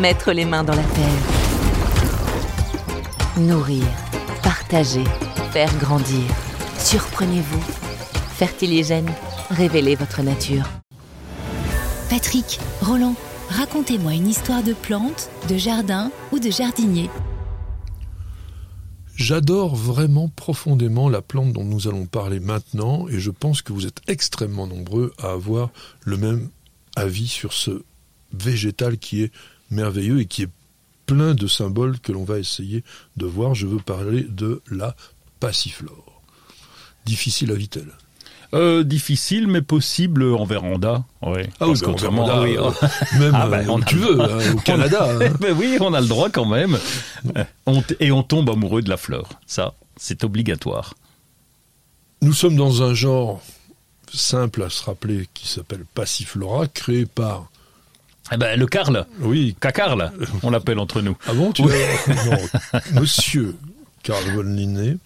Mettre les mains dans la terre. Nourrir, partager, faire grandir. Surprenez-vous. Fertiligène, révélez votre nature. Patrick, Roland, racontez-moi une histoire de plante, de jardin ou de jardinier. J'adore vraiment profondément la plante dont nous allons parler maintenant et je pense que vous êtes extrêmement nombreux à avoir le même avis sur ce végétal qui est merveilleux et qui est plein de symboles que l'on va essayer de voir. Je veux parler de la passiflore. Difficile à Vitel. Euh, difficile mais possible en véranda. Ouais. Ah oui, oui, euh, oh. même Ah bah, euh, on tu le veux, hein, au Canada. hein. Mais oui, on a le droit quand même. Euh, on et on tombe amoureux de la fleur. Ça, c'est obligatoire. Nous sommes dans un genre simple à se rappeler qui s'appelle Passiflora, créé par... Eh ben, le Carl, Oui, Cacarl, on l'appelle entre nous. Ah bon tu Oui. non, Monsieur Carl von Linné.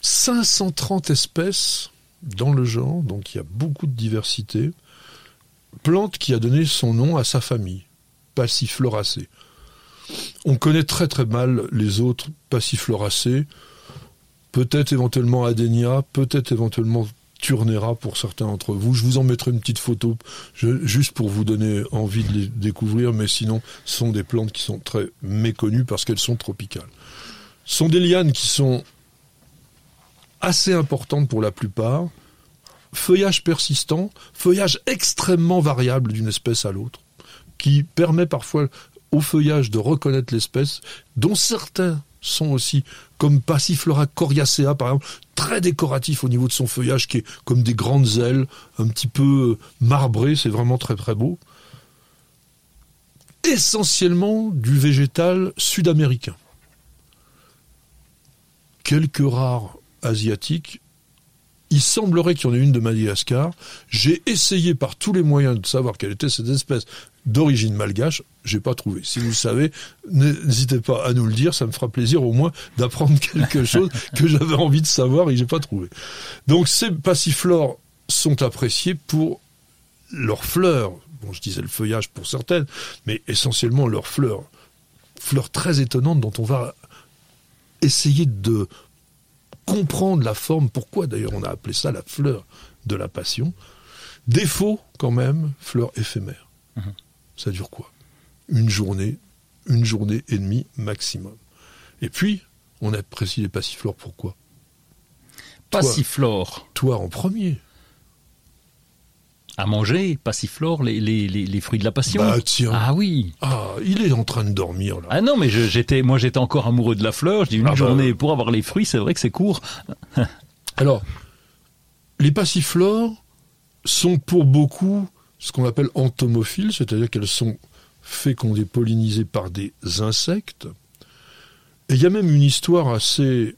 530 espèces dans le genre, donc il y a beaucoup de diversité. Plante qui a donné son nom à sa famille, Passifloracées. On connaît très très mal les autres Passifloracées. Peut-être éventuellement Adenia, peut-être éventuellement Turnera pour certains d'entre vous. Je vous en mettrai une petite photo juste pour vous donner envie de les découvrir, mais sinon, ce sont des plantes qui sont très méconnues parce qu'elles sont tropicales. Ce sont des lianes qui sont assez importantes pour la plupart, feuillage persistant, feuillage extrêmement variable d'une espèce à l'autre, qui permet parfois au feuillage de reconnaître l'espèce, dont certains sont aussi, comme Passiflora coriacea par exemple, très décoratif au niveau de son feuillage, qui est comme des grandes ailes, un petit peu marbré, c'est vraiment très très beau. Essentiellement du végétal sud-américain. Quelques rares asiatiques. Il semblerait qu'il y en ait une de Madagascar. J'ai essayé par tous les moyens de savoir quelle était cette espèce d'origine malgache. J'ai pas trouvé. Si vous le savez, n'hésitez pas à nous le dire. Ça me fera plaisir au moins d'apprendre quelque chose que j'avais envie de savoir et j'ai pas trouvé. Donc ces passiflores sont appréciés pour leurs fleurs. Bon, je disais le feuillage pour certaines, mais essentiellement leurs fleurs. Fleurs très étonnantes dont on va essayer de comprendre la forme, pourquoi d'ailleurs on a appelé ça la fleur de la passion. Défaut quand même, fleur éphémère. Ça dure quoi? Une journée, une journée et demie maximum. Et puis, on apprécie les passiflores pourquoi? Passiflore, Toi en premier. À manger, passiflore, les, les, les, les fruits de la passion. Bah tiens. Ah oui. Ah, il est en train de dormir là. Ah non, mais je- j'étais, moi j'étais encore amoureux de la fleur. Je dis une Ah bah. journée pour avoir les fruits, c'est vrai que c'est court. Alors, les passiflores sont pour beaucoup ce qu'on appelle entomophiles, c'est-à-dire qu'elles sont fécondées, pollinisées par des insectes. Et il y a même une histoire assez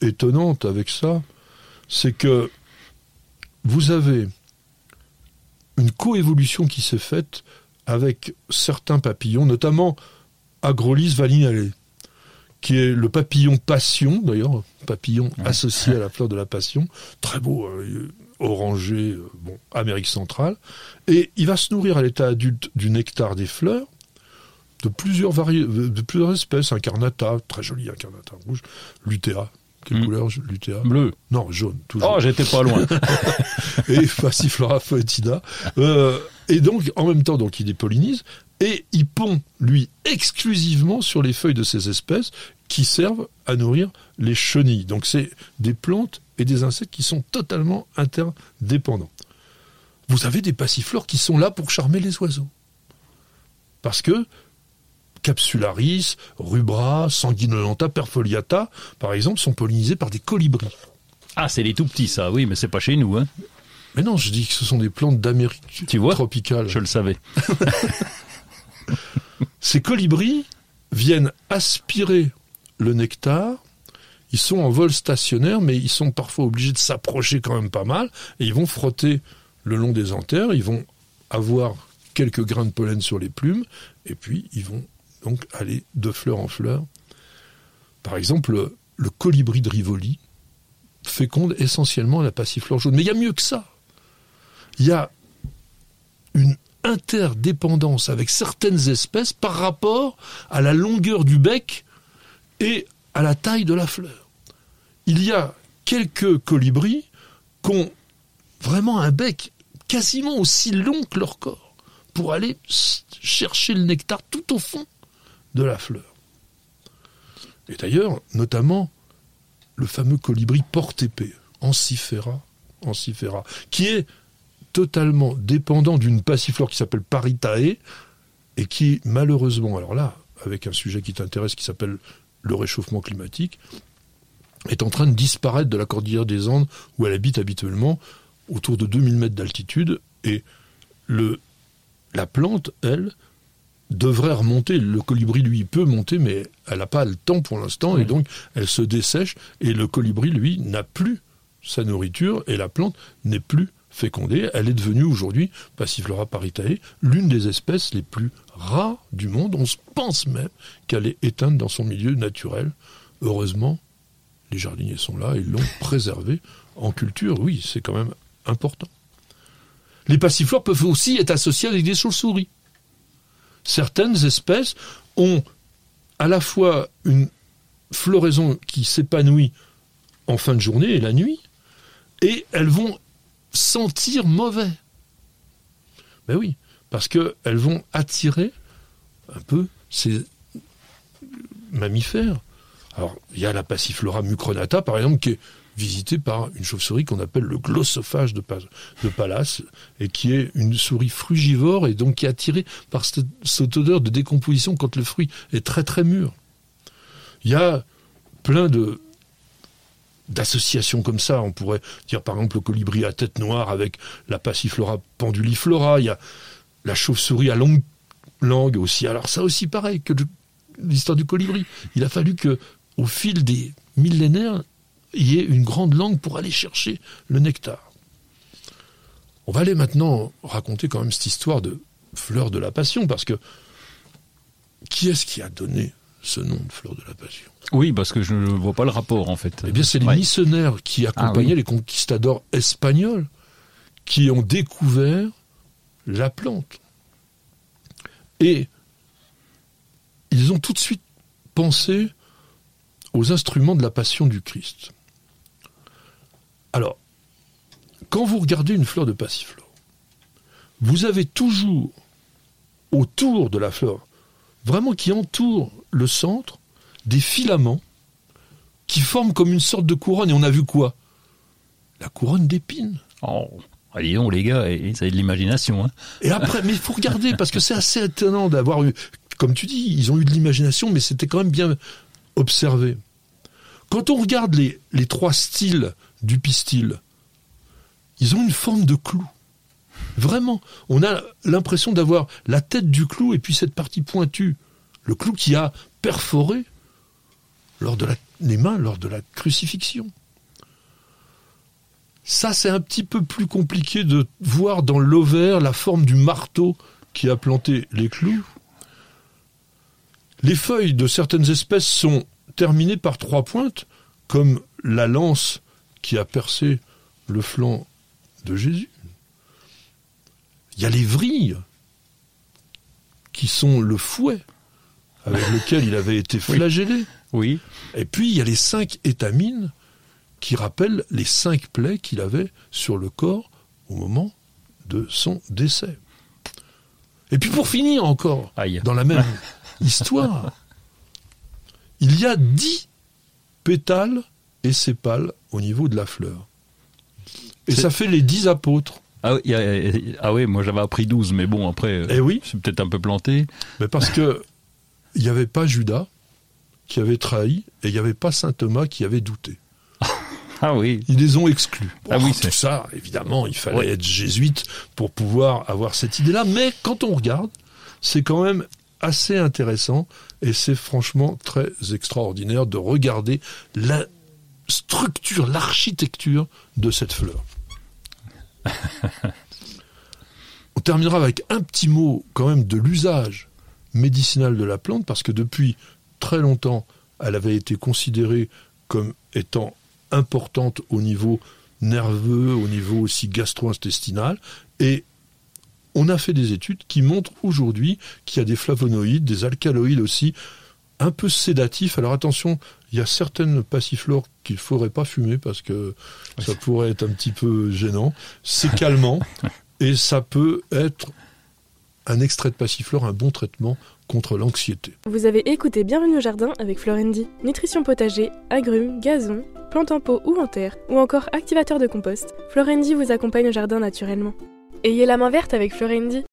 étonnante avec ça, c'est que vous avez une coévolution qui s'est faite avec certains papillons, notamment Agrolis valinale, qui est le papillon passion, d'ailleurs, papillon associé à la fleur de la passion, très beau, euh, orangé, euh, bon, Amérique centrale, et il va se nourrir à l'état adulte du nectar des fleurs, de plusieurs, vari- de plusieurs espèces, incarnata, très joli incarnata rouge, lutea, quelle Mm. couleur lutea Bleu. Non, jaune, toujours Oh, j'étais pas loin. et Passiflora foetida. Euh, et donc, en même temps, donc, il dépollinise et il pond, lui, exclusivement sur les feuilles de ces espèces qui servent à nourrir les chenilles. Donc, c'est des plantes et des insectes qui sont totalement interdépendants. Vous avez des passiflores qui sont là pour charmer les oiseaux. Parce que Capsularis, Rubra, Sanguinolenta, Perfoliata, par exemple, sont pollinisés par des colibris. Ah, c'est les tout petits, ça, oui, mais c'est pas chez nous, hein. Mais non, je dis que ce sont des plantes d'Amérique Tu vois tropicale. Je le savais. Ces colibris viennent aspirer le nectar. Ils sont en vol stationnaire, mais ils sont parfois obligés de s'approcher quand même pas mal. Et ils vont frotter le long des anthères. Ils vont avoir quelques grains de pollen sur les plumes. Et puis, ils vont donc aller de fleur en fleur. Par exemple, le colibri de Rivoli féconde essentiellement la passiflore jaune. Mais il y a mieux que ça. Il y a une interdépendance avec certaines espèces par rapport à la longueur du bec et à la taille de la fleur. Il y a quelques colibris qui ont vraiment un bec quasiment aussi long que leur corps pour aller chercher le nectar tout au fond de la fleur. Et d'ailleurs, notamment, le fameux colibri porte-épée, Ancifera, qui est totalement dépendant d'une passiflore qui s'appelle Paritae, et qui, malheureusement, alors là, avec un sujet qui t'intéresse qui s'appelle le réchauffement climatique, est en train de disparaître de la cordillère des Andes où elle habite habituellement, autour de 2000 mètres d'altitude, et le, la plante, elle, devrait remonter. Le colibri, lui, peut monter, mais elle n'a pas le temps pour l'instant, et donc elle se dessèche, et le colibri, lui, n'a plus sa nourriture, et la plante n'est plus fécondée. Elle est devenue aujourd'hui, Passiflora paritae, l'une des espèces les plus rares du monde. On se pense même qu'elle est éteinte dans son milieu naturel. Heureusement, les jardiniers sont là, ils l'ont préservée en culture. Oui, c'est quand même important. Les passiflores peuvent aussi être associés avec des chauves-souris certaines espèces ont à la fois une floraison qui s'épanouit en fin de journée et la nuit, et elles vont sentir mauvais. Ben oui, parce qu'elles vont attirer un peu ces mammifères. Alors, il y a la Passiflora mucronata, par exemple, qui est visité par une chauve-souris qu'on appelle le glossophage de, de, Pallas, et qui est une souris frugivore, et donc qui est attirée par cette, odeur de décomposition quand le fruit est très très mûr. Il y a plein de d'associations comme ça. On pourrait dire par exemple le colibri à tête noire avec la passiflora penduliflora. Il y a la chauve-souris à longue langue aussi. Alors ça aussi pareil que l'histoire du colibri. Il a fallu que, au fil des millénaires, y ait une grande langue pour aller chercher le nectar. On va aller maintenant raconter quand même cette histoire de fleur de la passion, parce que qui est-ce qui a donné ce nom de fleur de la passion? Oui, parce que je ne vois pas le rapport en fait. Eh bien, c'est les missionnaires qui accompagnaient ah les conquistadors espagnols qui ont découvert la plante. Et ils ont tout de suite pensé aux instruments de la passion du Christ. Alors, quand vous regardez une fleur de passiflore, vous avez toujours autour de la fleur, vraiment qui entoure le centre, des filaments qui forment comme une sorte de couronne. Et on a vu quoi? La couronne d'épines. Oh, allez donc les gars, ça a de l'imagination. Hein. Et après, mais il faut regarder, parce que c'est assez étonnant d'avoir eu, comme tu dis, ils ont eu de l'imagination, mais c'était quand même bien observé. Quand on regarde les, les trois styles du pistil, ils ont une forme de clou. Vraiment, on a l'impression d'avoir la tête du clou et puis cette partie pointue, le clou qui a perforé lors de les mains lors de la crucifixion. Ça, c'est un petit peu plus compliqué de voir dans l'ovaire la forme du marteau qui a planté les clous. Les feuilles de certaines espèces sont terminées par trois pointes, comme la lance qui a percé le flanc de Jésus. Il y a les vrilles qui sont le fouet avec lequel il avait été flagellé. Oui. Et puis il y a les cinq étamines qui rappellent les cinq plaies qu'il avait sur le corps au moment de son décès. Et puis pour finir encore, dans la même histoire, il y a dix pétales et sépales au niveau de la fleur. Et ça fait les dix apôtres. Ah oui, ah oui moi j'avais appris douze, mais bon, après, eh oui. c'est peut-être un peu planté. Mais parce que il n'y avait pas Judas qui avait trahi, et il n'y avait pas Saint Thomas qui avait douté. Ah oui. Ils les ont exclus. ah oui, tout ça, évidemment, il fallait être jésuite pour pouvoir avoir cette idée-là. Mais quand on regarde, c'est quand même assez intéressant et c'est franchement très extraordinaire de regarder la structure, l'architecture de cette fleur. On terminera avec un petit mot quand même de l'usage médicinal de la plante parce que depuis très longtemps, elle avait été considérée comme étant importante au niveau nerveux, au niveau aussi gastro-intestinal et on a fait des études qui montrent aujourd'hui qu'il y a des flavonoïdes, des alcaloïdes aussi, un peu sédatifs. Alors attention, il y a certaines passiflores qu'il ne faudrait pas fumer parce que ça pourrait être un petit peu gênant. C'est calmant et ça peut être un extrait de passiflore, un bon traitement contre l'anxiété. Vous avez écouté Bienvenue au jardin avec Florendi. Nutrition potager, agrumes, gazon, plantes en pot ou en terre, ou encore activateur de compost. Florendi vous accompagne au jardin naturellement. Ayez la main verte avec Florendi.